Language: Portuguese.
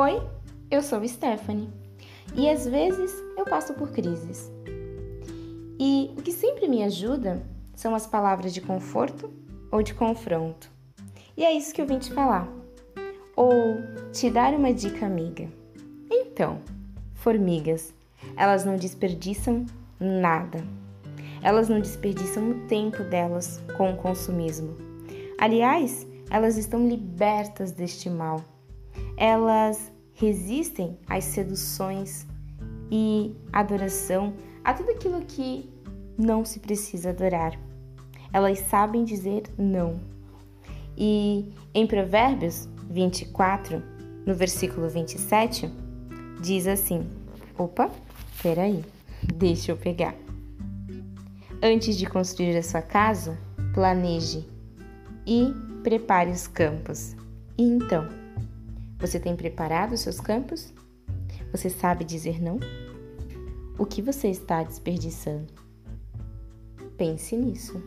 Oi, eu sou Stephanie e às vezes eu passo por crises. E o que sempre me ajuda são as palavras de conforto ou de confronto. E é isso que eu vim te falar. Ou te dar uma dica amiga. Então, formigas, elas não desperdiçam nada. Elas não desperdiçam o tempo delas com o consumismo. Aliás, elas estão libertas deste mal. Elas resistem às seduções e adoração, a tudo aquilo que não se precisa adorar. Elas sabem dizer não. E em Provérbios 24, no versículo 27, diz assim: opa, peraí, deixa eu pegar. Antes de construir a sua casa, planeje e prepare os campos. E então, você tem preparado os seus campos? Você sabe dizer não? O que você está desperdiçando? Pense nisso.